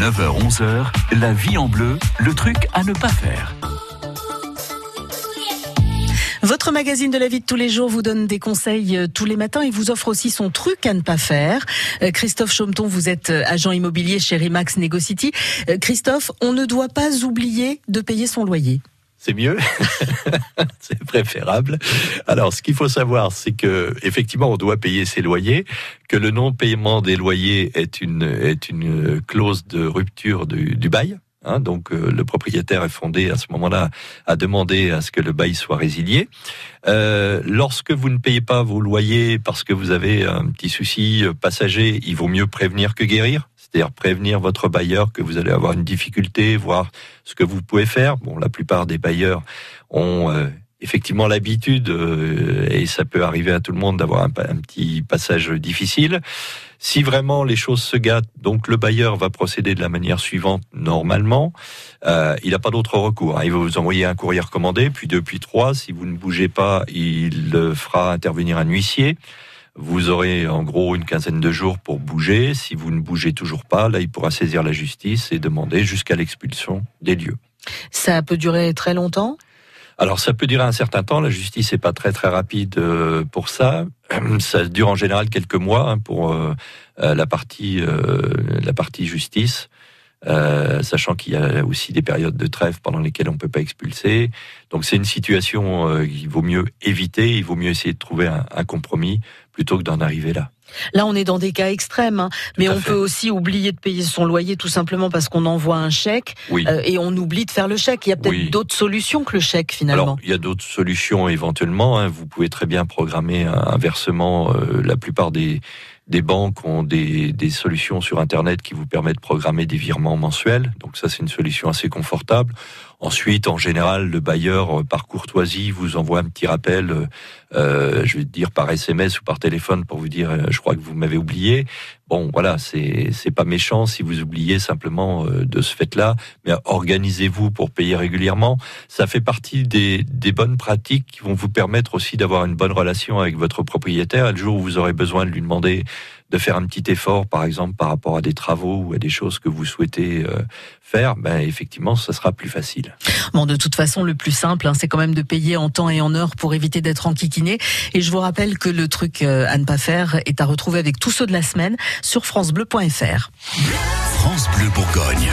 9h-11h, la vie en bleu, le truc à ne pas faire. Votre magazine de la vie de tous les jours vous donne des conseils euh, tous les matins et vous offre aussi son truc à ne pas faire. Euh, Christophe Chaumeton, vous êtes euh, agent immobilier chez Remax Negocity. Christophe, on ne doit pas oublier de payer son loyer c'est mieux, c'est préférable. Alors, ce qu'il faut savoir, c'est que effectivement, on doit payer ses loyers, que le non-paiement des loyers est une est une clause de rupture du, du bail. Hein, donc euh, le propriétaire est fondé à ce moment-là à demander à ce que le bail soit résilié. Euh, lorsque vous ne payez pas vos loyers parce que vous avez un petit souci euh, passager, il vaut mieux prévenir que guérir c'est-à-dire prévenir votre bailleur que vous allez avoir une difficulté, voir ce que vous pouvez faire. Bon, la plupart des bailleurs ont euh, effectivement l'habitude, euh, et ça peut arriver à tout le monde, d'avoir un, petit passage difficile. Si vraiment les choses se gâtent, donc le bailleur va procéder de la manière suivante normalement. Euh, il n'a pas d'autre recours. Hein. Il va vous envoyer un courrier recommandé, puis deux, puis trois. Si vous ne bougez pas, il fera intervenir un huissier. Vous aurez en gros une quinzaine de jours pour bouger. Si vous ne bougez toujours pas, là, il pourra saisir la justice et demander jusqu'à l'expulsion des lieux. Ça peut durer très longtemps? Alors ça peut durer un certain temps, la justice n'est pas très très rapide euh, pour ça. Ça dure en général quelques mois hein, pour euh, euh, la partie la partie justice. Euh, sachant qu'il y a aussi des périodes de trêve pendant lesquelles on ne peut pas expulser. Donc c'est une situation euh, qu'il vaut mieux éviter, il vaut mieux essayer de trouver un, un compromis plutôt que d'en arriver là. Là, on est dans des cas extrêmes, hein. mais on peut aussi oublier de payer son loyer tout simplement parce qu'on envoie un chèque euh, et on oublie de faire le chèque. Il y a peut-être d'autres solutions que le chèque finalement. Alors, il y a d'autres solutions éventuellement. Hein. Vous pouvez très bien programmer un, versement. la plupart des des banques ont des, des, solutions sur Internet qui vous permettent de programmer des virements mensuels. Donc ça, c'est une solution assez confortable. Ensuite, en général, le bailleur, euh, par courtoisie, vous envoie un petit rappel, euh, euh, je vais dire par SMS ou par téléphone pour vous dire, je crois que vous m'avez oublié. Bon, voilà, c'est c'est pas méchant si vous oubliez simplement de ce fait-là, mais organisez-vous pour payer régulièrement. Ça fait partie des, des bonnes pratiques qui vont vous permettre aussi d'avoir une bonne relation avec votre propriétaire. Le jour où vous aurez besoin de lui demander de faire un petit effort, par exemple, par rapport à des travaux ou à des choses que vous souhaitez euh, faire, ben, effectivement, ça sera plus facile. Bon, de toute façon, le plus simple, hein, c'est quand même de payer en temps et en heure pour éviter d'être enquiquiné. Et je vous rappelle que le truc euh, à ne pas faire est à retrouver avec tous ceux de la semaine sur francebleu.fr. France Bleu Bourgogne.